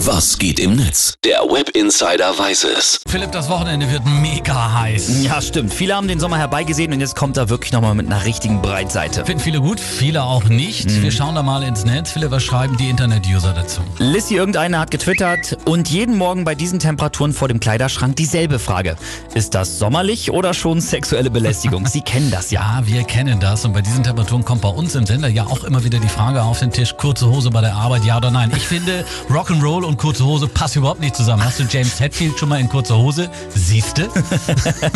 Was geht im Netz? Der Web Insider weiß es. Philipp, das Wochenende wird mega heiß. Ja, stimmt. Viele haben den Sommer herbeigesehen und jetzt kommt er wirklich nochmal mit einer richtigen Breitseite. Finden viele gut, viele auch nicht. Wir schauen da mal ins Netz. Philipp, was schreiben die Internet-User dazu? Lissy irgendeiner hat getwittert und jeden Morgen bei diesen Temperaturen vor dem Kleiderschrank dieselbe Frage. Ist das sommerlich oder schon sexuelle Belästigung? Sie kennen das ja. Ja, wir kennen das und bei diesen Temperaturen kommt bei uns im Sender ja auch immer wieder die Frage auf den Tisch, kurze Hose bei der Arbeit, ja oder nein. Ich finde, Rock'n'Roll und kurze Hose passen überhaupt nicht zusammen. Hast du James Hetfield schon mal in kurzer Hose? Siehste?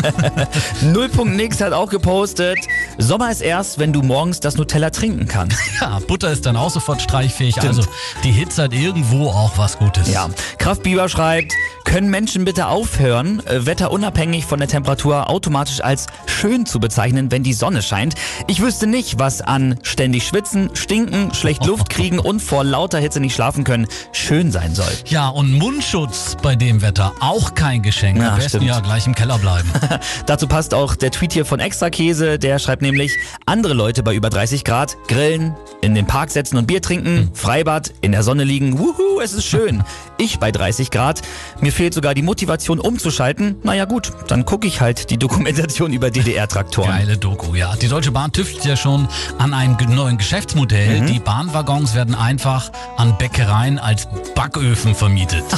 Null.nix hat auch gepostet, Sommer ist erst, wenn du morgens das Nutella trinken kannst. Ja, Butter ist dann auch sofort streichfähig. Also die Hitze hat irgendwo auch was Gutes. Ja, Kraftbiber schreibt, können Menschen bitte aufhören, äh, wetterunabhängig von der Temperatur automatisch als schön zu bezeichnen, wenn die Sonne scheint? Ich wüsste nicht, was an ständig schwitzen, stinken, schlecht Luft kriegen und vor lauter Hitze nicht schlafen können schön sein soll. Ja, und Mundschutz bei dem Wetter auch kein Geschenk. Ja, Am besten stimmt. ja gleich im Keller bleiben. Dazu passt auch der Tweet hier von Extrakäse, der schreibt nämlich, andere Leute bei über 30 Grad grillen, in den Park setzen und Bier trinken, Freibad, in der Sonne liegen, wuhu, es ist schön. Ich bei 30 Grad, mir fehlt sogar die Motivation umzuschalten. Naja gut, dann gucke ich halt die Dokumentation über DDR-Traktoren. Geile Doku, ja. Die Deutsche Bahn tüftelt ja schon an einem neuen Geschäftsmodell. Die Bahnwaggons werden einfach an Bäckereien als Backöfen vermietet.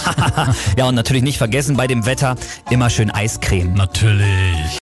Ja, und natürlich nicht vergessen bei dem Wetter immer schön Eiscreme. Natürlich.